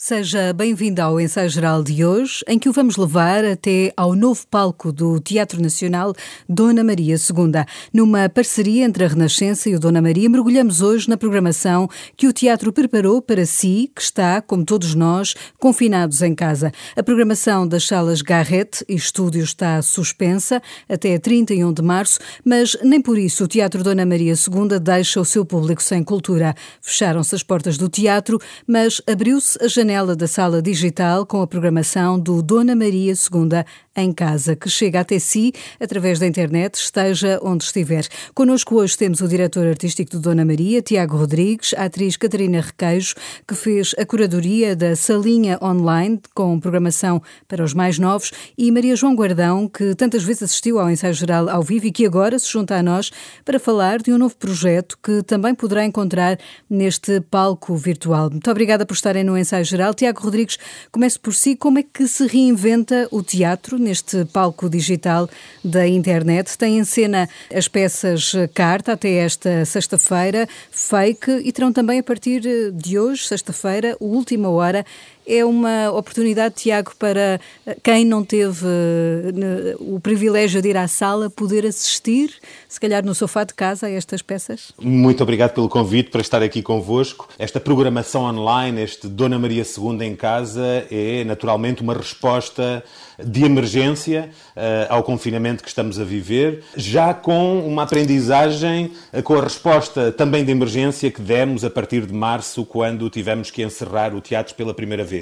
Seja bem-vindo ao ensaio geral de hoje, em que o vamos levar até ao novo palco do Teatro Nacional Dona Maria II. Numa parceria entre a Renascença e o Dona Maria, mergulhamos hoje na programação que o teatro preparou para si, que está, como todos nós, confinados em casa. A programação das salas Garrett e estúdio está suspensa até 31 de março, mas nem por isso o Teatro Dona Maria II deixa o seu público sem cultura. Fecharam-se as portas do teatro, mas abriu-se a janela janela da sala digital com a programação do Dona Maria II em casa, que chega até si através da internet, esteja onde estiver. Connosco hoje temos o diretor artístico do Dona Maria, Tiago Rodrigues, a atriz Catarina Requeijo, que fez a curadoria da salinha online com programação para os mais novos, e Maria João Guardão, que tantas vezes assistiu ao ensaio geral ao vivo e que agora se junta a nós para falar de um novo projeto que também poderá encontrar neste palco virtual. Muito obrigada por estarem no ensaio geral geral. Tiago Rodrigues, comece por si. Como é que se reinventa o teatro neste palco digital da internet? Tem em cena as peças carta até esta sexta-feira, fake, e terão também a partir de hoje, sexta-feira, última hora, é uma oportunidade, Tiago, para quem não teve eh, o privilégio de ir à sala poder assistir, se calhar no sofá de casa, a estas peças? Muito obrigado pelo convite para estar aqui convosco. Esta programação online, este Dona Maria II em casa, é naturalmente uma resposta de emergência uh, ao confinamento que estamos a viver, já com uma aprendizagem, uh, com a resposta também de emergência que demos a partir de março, quando tivemos que encerrar o teatro pela primeira vez.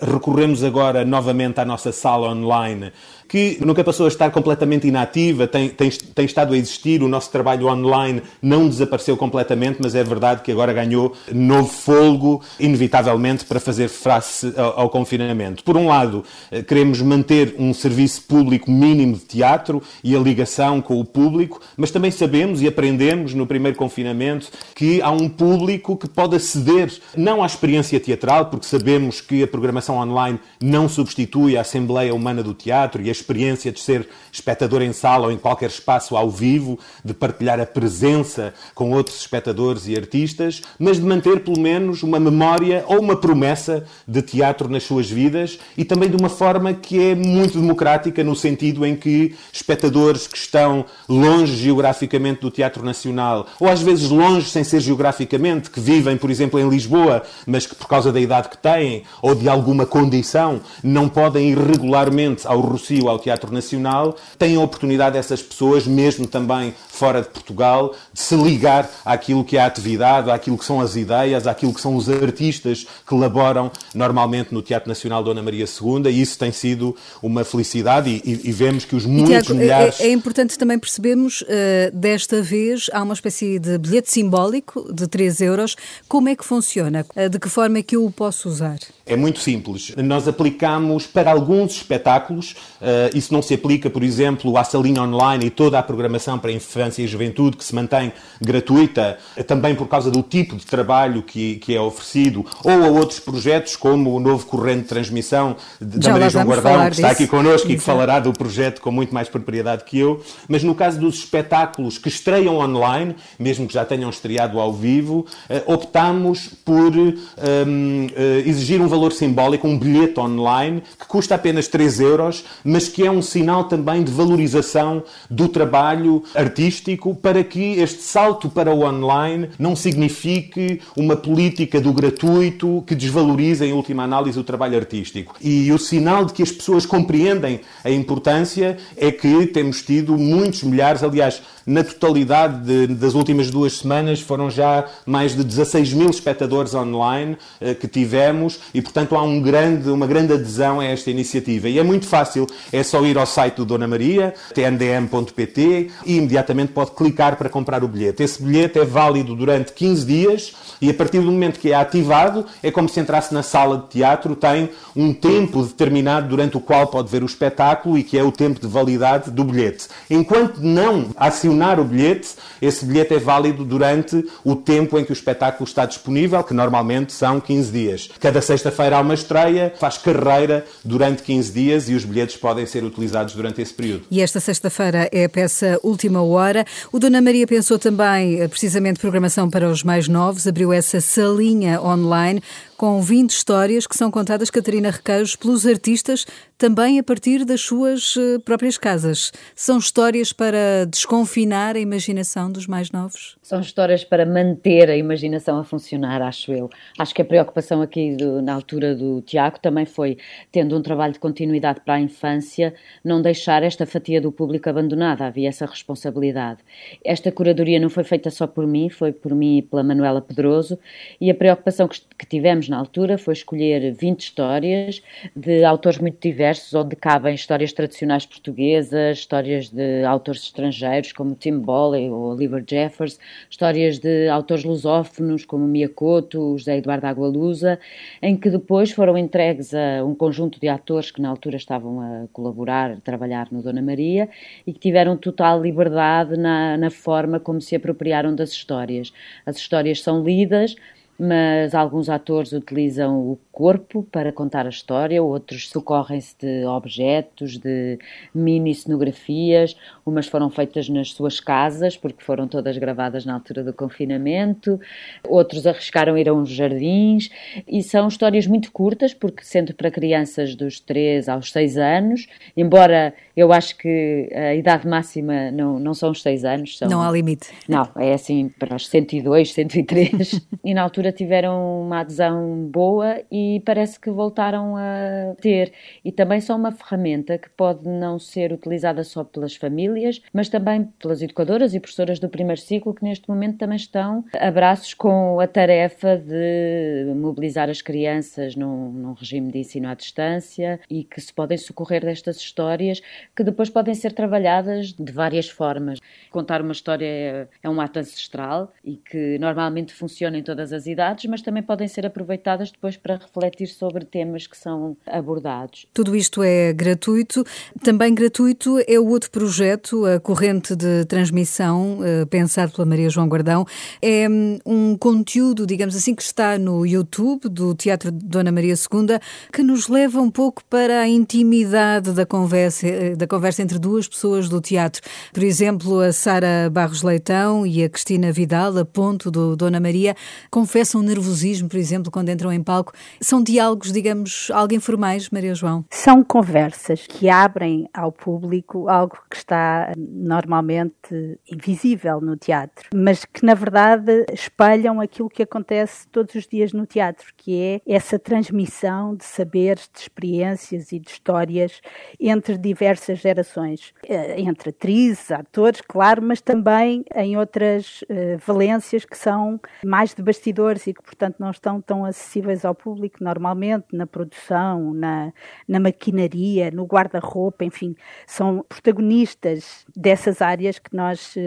Recorremos agora novamente à nossa sala online que nunca passou a estar completamente inativa, tem, tem, tem estado a existir, o nosso trabalho online não desapareceu completamente, mas é verdade que agora ganhou novo folgo, inevitavelmente, para fazer face ao, ao confinamento. Por um lado, eh, queremos manter um serviço público mínimo de teatro e a ligação com o público, mas também sabemos e aprendemos no primeiro confinamento que há um público que pode aceder não à experiência teatral, porque sabemos que a programação online não substitui a Assembleia Humana do Teatro e a experiência de ser espectador em sala ou em qualquer espaço ao vivo, de partilhar a presença com outros espectadores e artistas, mas de manter pelo menos uma memória ou uma promessa de teatro nas suas vidas e também de uma forma que é muito democrática, no sentido em que espectadores que estão longe geograficamente do Teatro Nacional, ou às vezes longe sem ser geograficamente, que vivem, por exemplo, em Lisboa, mas que por causa da idade que têm ou de alguma condição não podem ir regularmente ao Rocio ao Teatro Nacional, têm a oportunidade essas pessoas, mesmo também fora de Portugal, de se ligar àquilo que é a atividade, àquilo que são as ideias, àquilo que são os artistas que laboram normalmente no Teatro Nacional Dona Maria II, e isso tem sido uma felicidade e, e vemos que os muitos Tiago, é, milhares... É, é, importante também percebermos, uh, desta vez, há uma espécie de bilhete simbólico de 3 euros. Como é que funciona? Uh, de que forma é que eu o posso usar? É muito simples. Nós aplicamos para alguns espetáculos, uh, isso não se aplica, por exemplo, à salinha online e toda a programação para a infância e juventude, que se mantém gratuita, também por causa do tipo de trabalho que, que é oferecido, ou a outros projetos, como o novo corrente de transmissão de, da Maria João Guardão, que está aqui connosco e que falará do projeto com muito mais propriedade que eu. Mas no caso dos espetáculos que estreiam online, mesmo que já tenham estreado ao vivo, uh, optamos por um, uh, exigir um valor simbólico, um bilhete online, que custa apenas 3 euros, mas que é um sinal também de valorização do trabalho artístico para que este salto para o online não signifique uma política do gratuito que desvaloriza, em última análise, o trabalho artístico. E o sinal de que as pessoas compreendem a importância é que temos tido muitos milhares, aliás, na totalidade de, das últimas duas semanas foram já mais de 16 mil espectadores online eh, que tivemos e, portanto, há um grande, uma grande adesão a esta iniciativa. E é muito fácil, é só ir ao site do Dona Maria, tndm.pt, e imediatamente pode clicar para comprar o bilhete. Esse bilhete é válido durante 15 dias e, a partir do momento que é ativado, é como se entrasse na sala de teatro, tem um tempo determinado durante o qual pode ver o espetáculo e que é o tempo de validade do bilhete. Enquanto não acionar o bilhete, esse bilhete é válido durante o tempo em que o espetáculo está disponível, que normalmente são 15 dias. Cada sexta-feira há uma estreia, faz carreira durante 15 dias e os bilhetes podem ser utilizados durante esse período. E esta sexta-feira é a peça Última Hora. O Dona Maria pensou também, eh, precisamente, programação para os mais novos, abriu essa salinha online com 20 histórias que são contadas, Catarina Requeiros, pelos artistas, também a partir das suas eh, próprias casas. São histórias para desconfinar a imaginação dos mais novos? São histórias para manter a imaginação a funcionar, acho eu. Acho que a preocupação aqui do, na altura do Tiago também foi, tendo um trabalho de continuidade para a infância, não deixar esta fatia do público abandonada. Havia essa responsabilidade. Esta curadoria não foi feita só por mim, foi por mim e pela Manuela Pedroso, e a preocupação que, que tivemos na altura foi escolher 20 histórias de autores muito diversos, onde cabem histórias tradicionais portuguesas, histórias de autores estrangeiros como Tim Bolley ou Oliver Jeffers, histórias de autores lusófonos como Miyakoto, José Eduardo Agualusa, em que depois foram entregues a um conjunto de atores que na altura estavam a colaborar, a trabalhar no Dona Maria e que tiveram total liberdade na, na forma como se apropriaram das histórias. As histórias são lidas, mas alguns atores utilizam o corpo para contar a história, outros socorrem-se de objetos, de mini cenografias, umas foram feitas nas suas casas, porque foram todas gravadas na altura do confinamento, outros arriscaram ir a uns jardins, e são histórias muito curtas, porque sendo para crianças dos 3 aos 6 anos, embora eu acho que a idade máxima não, não são os 6 anos. São... Não há limite. Não, é assim para os 102, 103, e na altura tiveram uma adesão boa e e parece que voltaram a ter. E também são uma ferramenta que pode não ser utilizada só pelas famílias, mas também pelas educadoras e professoras do primeiro ciclo, que neste momento também estão a braços com a tarefa de mobilizar as crianças num, num regime de ensino à distância e que se podem socorrer destas histórias que depois podem ser trabalhadas de várias formas. Contar uma história é, um ato ancestral e que normalmente funciona em todas as idades, mas também podem ser aproveitadas depois para refletir sobre temas que são abordados. Tudo isto é gratuito. Também gratuito é o outro projeto, a corrente de transmissão, eh, pensado pela Maria João Guardão. É hum, um conteúdo, digamos assim, que está no YouTube do Teatro Dona Maria II, que nos leva um pouco para a intimidade da conversa, eh, da conversa entre duas pessoas do teatro. Por exemplo, a Sara Barros Leitão e a Cristina Vidal, a ponto do Dona Maria, confessam nervosismo, por exemplo, quando entram em palco. São diálogos, digamos, algo informais, Maria João? São conversas que abrem ao público algo que está normalmente invisível no teatro, mas que na verdade espelham aquilo que acontece todos os dias no teatro, que é essa transmissão de saberes, de experiências e de histórias entre diversas gerações, eh, entre atrizes, atores, claro, mas também em outras uh, valências que são mais de bastidores e que, portanto, não estão tão acessíveis ao público normalmente na produção, na, na maquinaria, no guarda-roupa, enfim, são protagonistas dessas áreas que nós uh,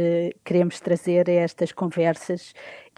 queremos trazer a estas conversas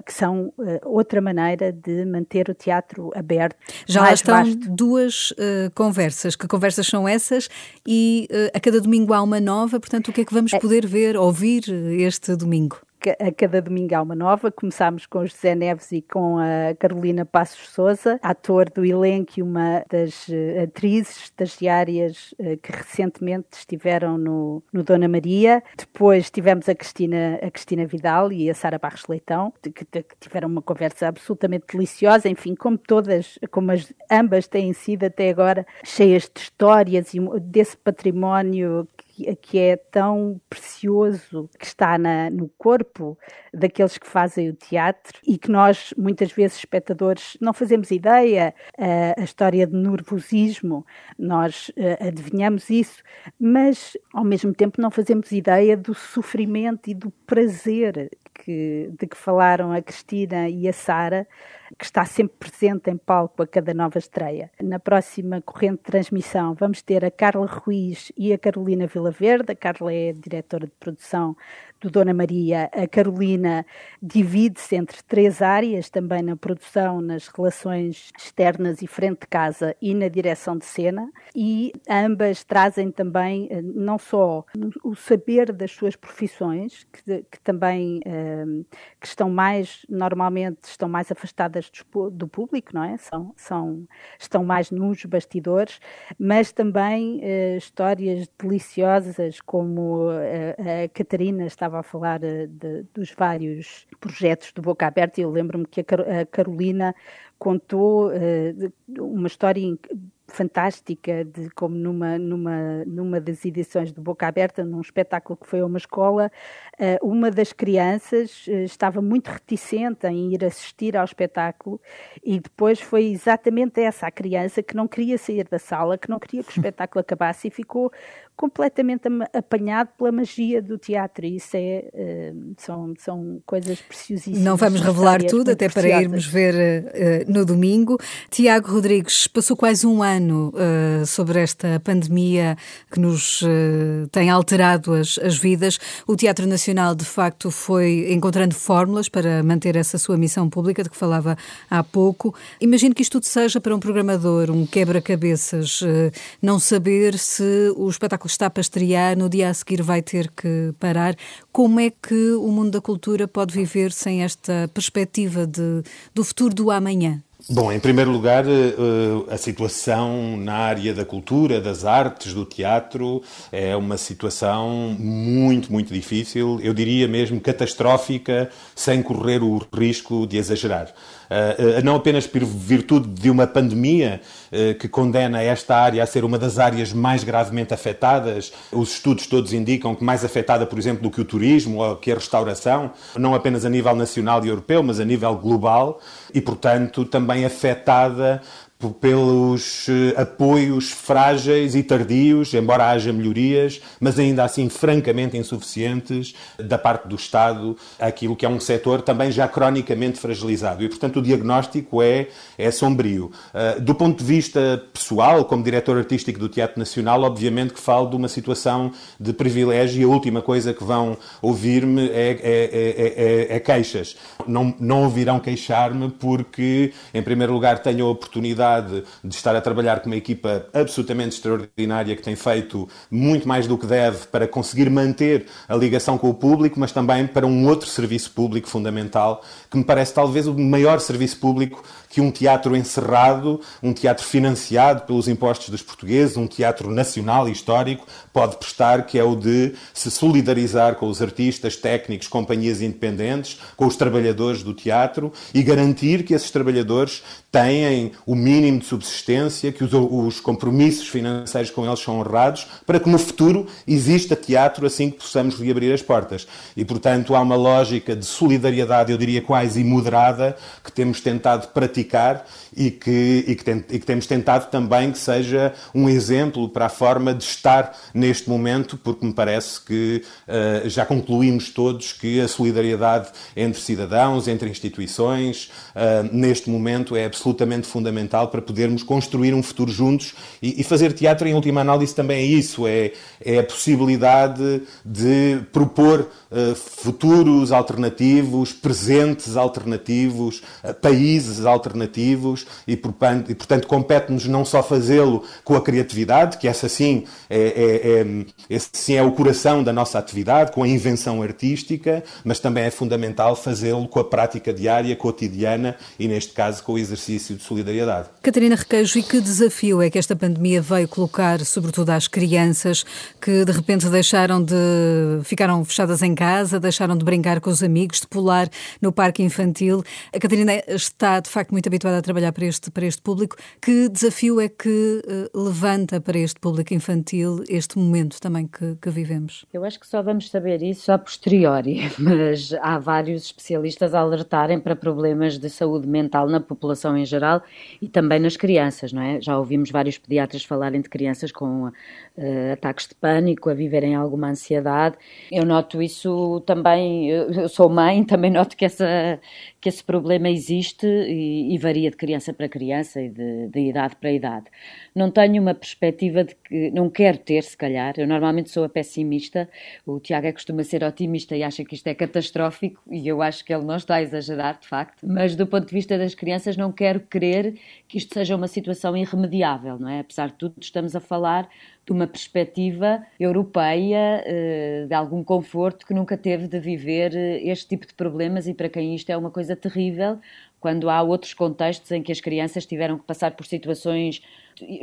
que são uh, outra maneira de manter o teatro aberto. Já lá estão vasto. duas uh, conversas. Que conversas são essas? E a cada domingo há uma nova, portanto, o que é que vamos poder ver, ouvir este domingo? A cada domingo há uma nova. Começámos com José Neves e com a Carolina Passos Souza, ator do elenco e uma das uh, atrizes estagiárias uh, que recentemente estiveram no, no Dona Maria. Depois tivemos a Cristina, a Cristina Vidal e a Sara Barros Leitão, que, que, tiveram uma conversa absolutamente deliciosa, enfim, como todas, como as, ambas têm sido até agora, cheias de histórias e desse património que é tão precioso, que está na, no corpo daqueles que fazem o teatro e que nós, muitas vezes, espectadores, não fazemos ideia. a história de nervosismo, nós adivinhamos isso, mas ao mesmo tempo não fazemos ideia do sofrimento e do prazer que, de que falaram a Cristina e a Sara, que está sempre presente em palco a cada nova estreia. Na próxima corrente de transmissão vamos ter a Carla Ruiz e a Carolina Vilaverde. A Carla é diretora de produção do Dona Maria, a Carolina divide-se entre três áreas, também na produção, nas relações externas e frente de casa e na direção de cena, e ambas trazem também eh, não só o saber das suas profissões, que, que também uh, que estão mais, normalmente, estão mais afastadas do, público, não é? São, são, estão mais nos bastidores, mas também uh, histórias deliciosas, como a Catarina estava a falar de, dos vários projetos do Boca Aberta, e eu lembro-me que a, Carolina contou uma história fantástica de como numa numa numa das edições do Boca Aberta num espetáculo que foi a uma escola eh, uma das crianças eh, estava muito reticente em ir assistir ao espetáculo e depois foi exatamente essa a criança que não queria sair da sala que não queria que o espetáculo acabasse e ficou completamente apanhado pela magia do teatro. E isso é, eh, são, são coisas preciosíssimas. Não vamos revelar tudo, até para irmos ver uh, no domingo. Tiago Rodrigues, passou quase um ano uh, sobre esta pandemia que nos uh, tem alterado as, as vidas. O Teatro Nacional, de facto, foi encontrando fórmulas para manter essa sua missão pública, de que falava há pouco. Imagino que isto tudo seja para um programador, um quebra-cabeças, não saber se o espetáculo está para estrear, no dia a seguir vai ter que parar. Como é que o mundo da cultura pode viver sem esta perspectiva de, do futuro do amanhã? Bom, em primeiro lugar, eh, a situação na área da cultura, das artes, do teatro, é uma situação muito, muito difícil, eu diria mesmo catastrófica, sem correr o risco de exagerar. Eh, eh, não apenas por virtude de uma pandemia eh, que condena esta área a ser uma das áreas mais gravemente afetadas. Os estudos todos indicam que mais afetada, por exemplo, do que o turismo ou que a restauração, não apenas a nível nacional e europeu, mas a nível global, e, portanto, também afetada pelos eh, apoios frágeis e tardios, embora haja melhorias, mas ainda assim francamente insuficientes da parte do Estado, aquilo que é um setor também já cronicamente fragilizado. E, portanto, o diagnóstico é, é sombrio. Uh, do ponto de vista pessoal, como diretor artístico do Teatro Nacional, obviamente que falo de uma situação de privilégio e a última coisa que vão ouvir-me é, é, é, é, queixas. Não, não ouvirão queixar-me porque, em primeiro lugar, tenho a oportunidade oportunidade de estar a trabalhar com uma equipa absolutamente extraordinária que tem feito muito mais do que deve para conseguir manter a ligação com o público, mas também para um outro serviço público fundamental, que me parece talvez o maior serviço público que um teatro encerrado, um teatro financiado pelos impostos dos portugueses, um teatro nacional e histórico, pode prestar, que é o de se solidarizar com os artistas, técnicos, companhias independentes, com os trabalhadores do teatro e garantir que esses trabalhadores têm o mínimo de subsistência, que os, os, compromissos financeiros com eles são honrados, para que no futuro exista teatro assim que possamos reabrir as portas. E, portanto, há uma lógica de solidariedade, eu diria quase imoderada, que temos tentado praticar e que, e que, tem, e que temos tentado também que seja um exemplo para a forma de estar neste momento, porque me parece que uh, já concluímos todos que a solidariedade entre cidadãos, entre instituições, uh, neste momento é absolutamente fundamental para podermos construir um futuro juntos e, e, fazer teatro, em última análise, também é isso: é, é a possibilidade de propor uh, futuros alternativos, presentes alternativos, países alternativos e, portanto, portanto compete-nos não só fazê-lo com a criatividade, que essa sim é, é, é, sim é o coração da nossa atividade, com a invenção artística, mas também é fundamental fazê-lo com a prática diária, cotidiana e, neste caso, com o exercício de solidariedade. Catarina Requeijo, e que desafio é que esta pandemia veio colocar, sobretudo às crianças que de repente deixaram de. ficaram fechadas em casa, deixaram de brincar com os amigos, de pular no parque infantil. A Catarina está, de facto, muito habituada a trabalhar para este, para este público. Que desafio é que uh, levanta para este público infantil este momento também que, que vivemos? Eu acho que só vamos saber isso a posteriori, mas há vários especialistas a alertarem para problemas de saúde mental na população em geral e também nas crianças, não é? Já ouvimos vários pediatras falarem de crianças com uh, ataques de pânico, a viverem alguma ansiedade. Eu noto isso também, eu sou mãe, também noto que essa, que esse problema existe e, e varia de criança para criança e de, de, idade para idade. Não tenho uma perspectiva de que não quero ter, se calhar. Eu normalmente sou a pessimista. O Tiago é costuma ser otimista e acha que isto é catastrófico e eu acho que ele não está a exagerar, de facto. Mas do ponto de vista das crianças, não quero crer que isto seja uma situação irremediável, não é? Apesar de tudo, estamos a falar de uma perspectiva europeia, eh, de algum conforto que nunca teve de viver eh, este tipo de problemas e para quem isto é uma coisa terrível, quando há outros contextos em que as crianças tiveram que passar por situações.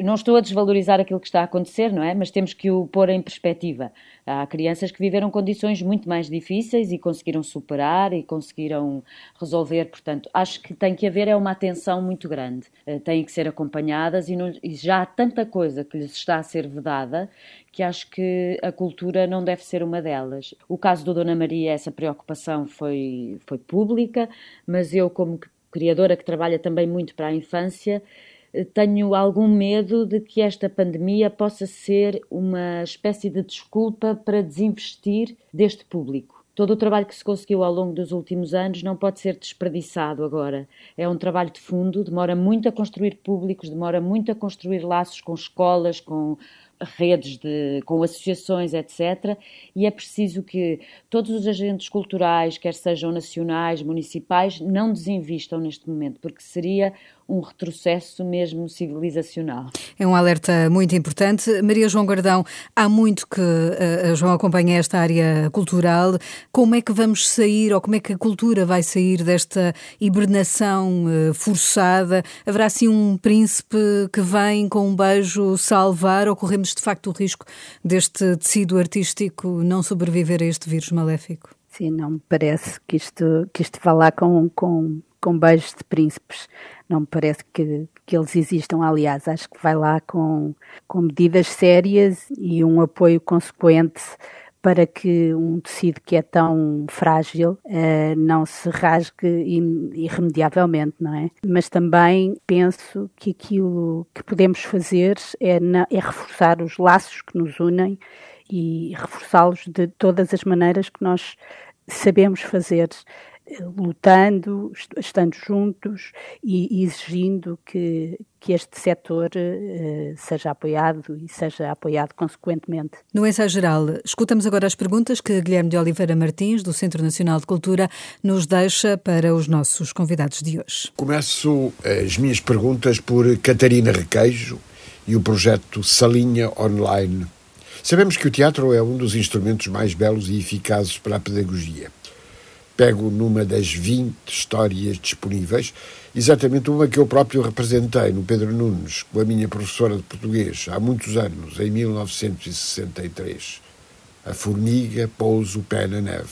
Não estou a desvalorizar aquilo que está a acontecer, não é? Mas temos que o pôr em perspectiva. Há crianças que viveram condições muito mais difíceis e conseguiram superar e conseguiram resolver. Portanto, acho que tem que haver é uma atenção muito grande. Eh, têm que ser acompanhadas e, não, e já há tanta coisa que lhes está a ser vedada que acho que a cultura não deve ser uma delas. O caso do Dona Maria, essa preocupação foi, foi pública, mas eu, como criadora que trabalha também muito para a infância, tenho algum medo de que esta pandemia possa ser uma espécie de desculpa para desinvestir deste público. Todo o trabalho que se conseguiu ao longo dos últimos anos não pode ser desperdiçado agora. É um trabalho de fundo, demora muito a construir públicos, demora muito a construir laços com escolas, com redes de, com associações, etc. E é preciso que todos os agentes culturais, quer sejam nacionais, municipais, não desinvistam neste momento, porque seria um retrocesso mesmo civilizacional. É um alerta muito importante. Maria João Gardão, há muito que uh, a João acompanha esta área cultural. Como é que vamos sair, ou como é que a cultura vai sair desta hibernação uh, forçada? Haverá assim um príncipe que vem com um beijo salvar ou corremos de facto o risco deste tecido artístico não sobreviver a este vírus maléfico? Sim, não me parece que isto, que isto vá lá com, com, com beijos de príncipes. Não me parece que, que eles existam. Aliás, acho que vai lá com, com medidas sérias e um apoio consequente para que um tecido que é tão frágil uh, não se rasgue irremediavelmente, não é? Mas também penso que aquilo que podemos fazer é, na, é reforçar os laços que nos unem e reforçá-los de todas as maneiras que nós sabemos fazer lutando, estando juntos e exigindo que, que este setor uh, seja apoiado e seja apoiado consequentemente. No ensaio geral, escutamos agora as perguntas que Guilherme de Oliveira Martins, do Centro Nacional de Cultura, nos deixa para os nossos convidados de hoje. Começo as minhas perguntas por Catarina Requeijo e o projeto Salinha Online. Sabemos que o teatro é um dos instrumentos mais belos e eficazes para a pedagogia pego numa das 20 histórias disponíveis, exatamente uma que eu próprio representei no Pedro Nunes, com a minha professora de português, há muitos anos, em 1963. A formiga pôs o pé na neve.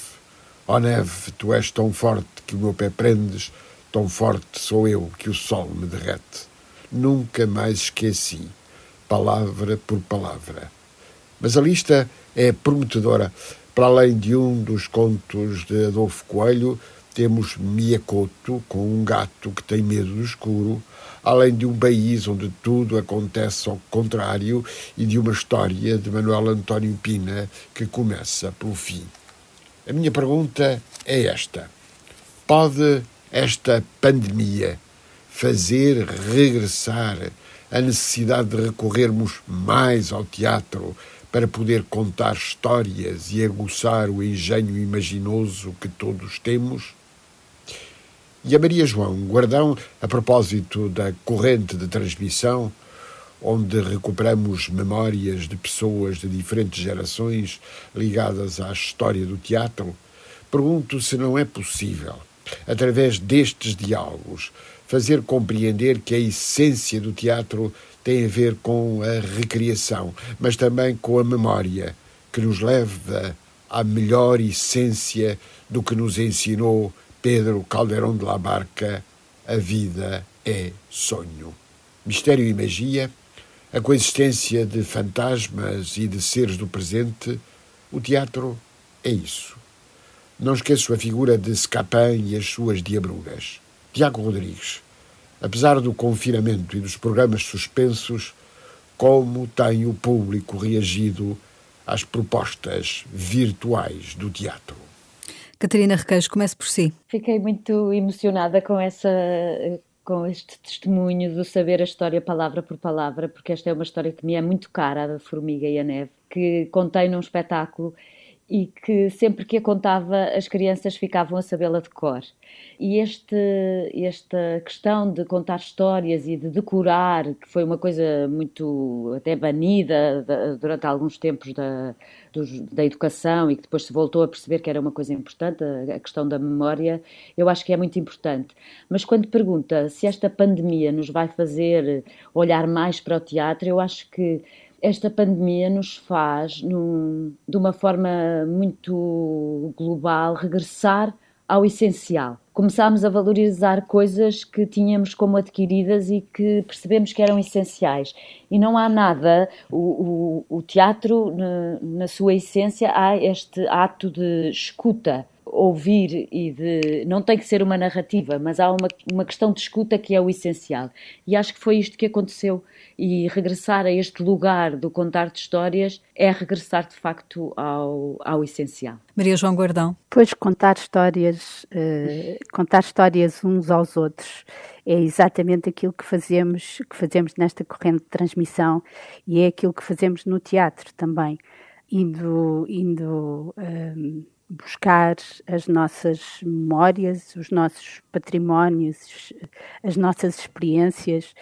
Ó oh, neve, tu és tão forte que o meu pé prendes, tão forte sou eu que o sol me derrete. Nunca mais esqueci, palavra por palavra. Mas a lista é prometedora para além de um dos contos de Adolfo Coelho, temos Miyakoto, com um gato que tem medo do escuro, além de um país onde tudo acontece ao contrário e de uma história de Manuel António Pina que começa pelo fim. A minha pergunta é esta: pode esta pandemia fazer regressar a necessidade de recorrermos mais ao teatro para poder contar histórias e aguçar o engenho imaginoso que todos temos? E a Maria João Guardão, a propósito da corrente de transmissão, onde recuperamos memórias de pessoas de diferentes gerações ligadas à história do teatro, pergunto se não é possível, através destes diálogos, fazer compreender que a essência do teatro tem a ver com a recriação, mas também com a memória, que nos leva à melhor essência do que nos ensinou Pedro Calderón de la Barca: a vida é sonho. Mistério e magia, a coexistência de fantasmas e de seres do presente, o teatro é isso. Não esqueço a figura de Scapin e as suas diabruras. Tiago Rodrigues, apesar do confinamento e dos programas suspensos, como tem o público reagido às propostas virtuais do teatro. Catarina Requeijo, comece por si. Fiquei muito emocionada com essa com este testemunho do saber a história palavra por palavra, porque esta é uma história que me é muito cara, a da Formiga e a Neve, que contei num espetáculo e que sempre que a contava as crianças ficavam a sabê-la de cor. E este, esta questão de contar histórias e de decorar, que foi uma coisa muito até banida durante alguns tempos da, da educação e que depois se voltou a perceber que era uma coisa importante, a questão da memória, eu acho que é muito importante. Mas quando pergunta se esta pandemia nos vai fazer olhar mais para o teatro, eu acho que esta pandemia nos faz, num, de uma forma muito global, regressar ao essencial. Começámos a valorizar coisas que tínhamos como adquiridas e que percebemos que eram essenciais. E não há nada, o, o, o teatro, na, na sua essência, há este ato de escuta ouvir e de. Não tem que ser uma narrativa, mas há uma, uma questão de escuta que é o essencial. E acho que foi isto que aconteceu. E regressar a este lugar do contar de histórias é regressar de facto ao, ao essencial. Maria João Guardão. Pois contar histórias, uh, contar histórias uns aos outros é exatamente aquilo que fazemos, que fazemos nesta corrente de transmissão e é aquilo que fazemos no teatro também, indo, indo um, buscar as nossas memórias, os nossos patrimónios, as nossas experiências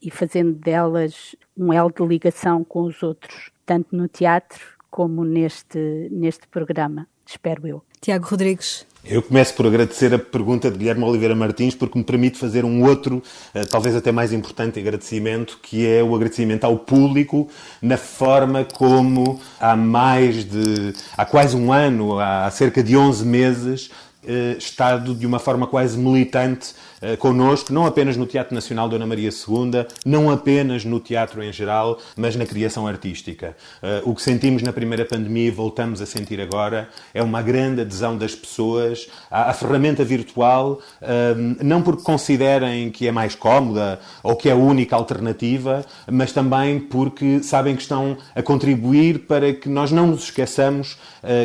e fazendo delas um elo de ligação com os outros, tanto no teatro como neste, neste programa, espero eu. Tiago Rodrigues. Eu começo por agradecer a pergunta de Guilherme Oliveira Martins, porque me permite fazer um outro, eh, talvez até mais importante agradecimento, que é o agradecimento ao público na forma como há mais de, há quase um ano, há cerca de 11 meses, estado de uma forma quase militante uh, connosco, não apenas no Teatro Nacional Dona Maria II, não apenas no teatro em geral, mas na criação artística. Uh, o que sentimos na primeira pandemia e voltamos a sentir agora é uma grande adesão das pessoas à, ferramenta virtual, não porque considerem que é mais cómoda ou que é a única alternativa, mas também porque sabem que estão a contribuir para que nós não nos esqueçamos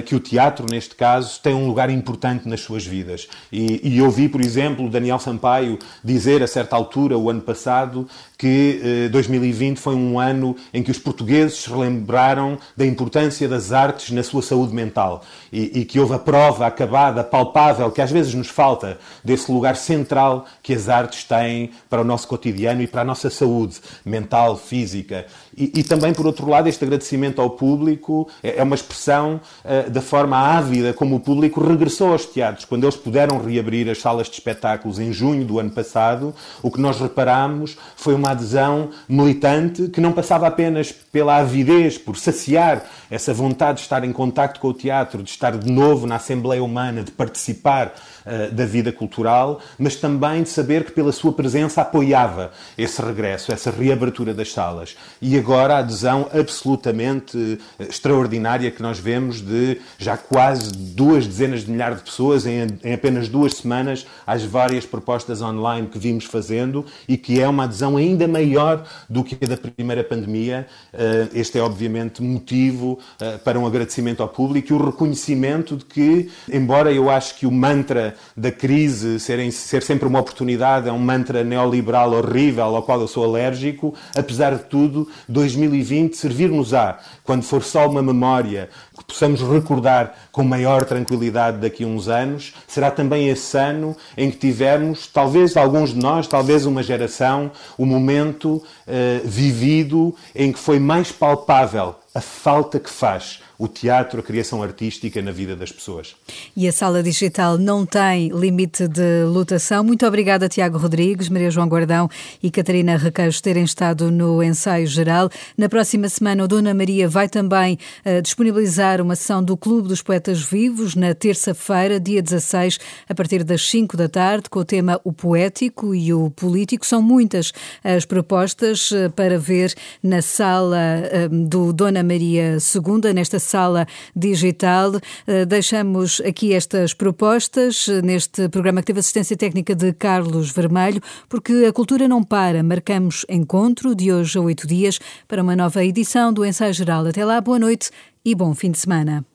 que o teatro, neste caso, tem um lugar importante nas suas vidas. E, e eu vi, por exemplo, Daniel Sampaio dizer a certa altura, o ano passado, que eh, 2020 foi um ano em que os portugueses se relembraram da importância das artes na sua saúde mental e, e, que houve a prova acabada, palpável, que às vezes nos falta, desse lugar central que as artes têm para o nosso cotidiano e para a nossa saúde mental, física. E, e também, por outro lado, este agradecimento ao público é, é uma expressão uh, da forma ávida como o público regressou aos teatros. Quando eles puderam reabrir as salas de espetáculos em junho do ano passado, o que nós reparamos foi uma adesão militante que não passava apenas pela avidez, por saciar essa vontade de estar em contacto com o teatro, de estar de novo na Assembleia Humana, de participar uh, da vida cultural, mas também de saber que pela sua presença apoiava esse regresso, essa reabertura das salas. E agora a adesão absolutamente eh, extraordinária que nós vemos de já quase duas dezenas de milhares de pessoas em, em apenas duas semanas às várias propostas online que vimos fazendo e que é uma adesão ainda maior do que a da primeira pandemia. Uh, este é obviamente motivo para um agradecimento ao público e o reconhecimento de que, embora eu acho que o mantra da crise ser, ser sempre uma oportunidade é um mantra neoliberal horrível ao qual eu sou alérgico, apesar de tudo, 2020 servir-nos-á, quando for só uma memória que possamos recordar com maior tranquilidade daqui a uns anos, será também esse ano em que tivermos, talvez alguns de nós, talvez uma geração, o momento uh, vivido em que foi mais palpável a falta que faz o teatro, a criação artística na vida das pessoas. E a sala digital não tem limite de lotação. Muito obrigada, Tiago Rodrigues, Maria João Guardão e Catarina Requeiros terem estado no ensaio geral. Na próxima semana, o Dona Maria vai também uh, disponibilizar uma sessão do Clube dos Poetas Vivos na terça-feira, dia 16, a partir das 5 da tarde, com o tema O Poético e o Político. São muitas as propostas uh, para ver na sala uh, do Dona Maria II, nesta sala digital. Eh, deixamos aqui estas propostas eh, neste programa que teve assistência técnica de Carlos Vermelho, porque a cultura não para. Marcamos encontro de hoje a oito dias para uma nova edição do Ensaio Geral. Até lá, boa noite e bom fim de semana.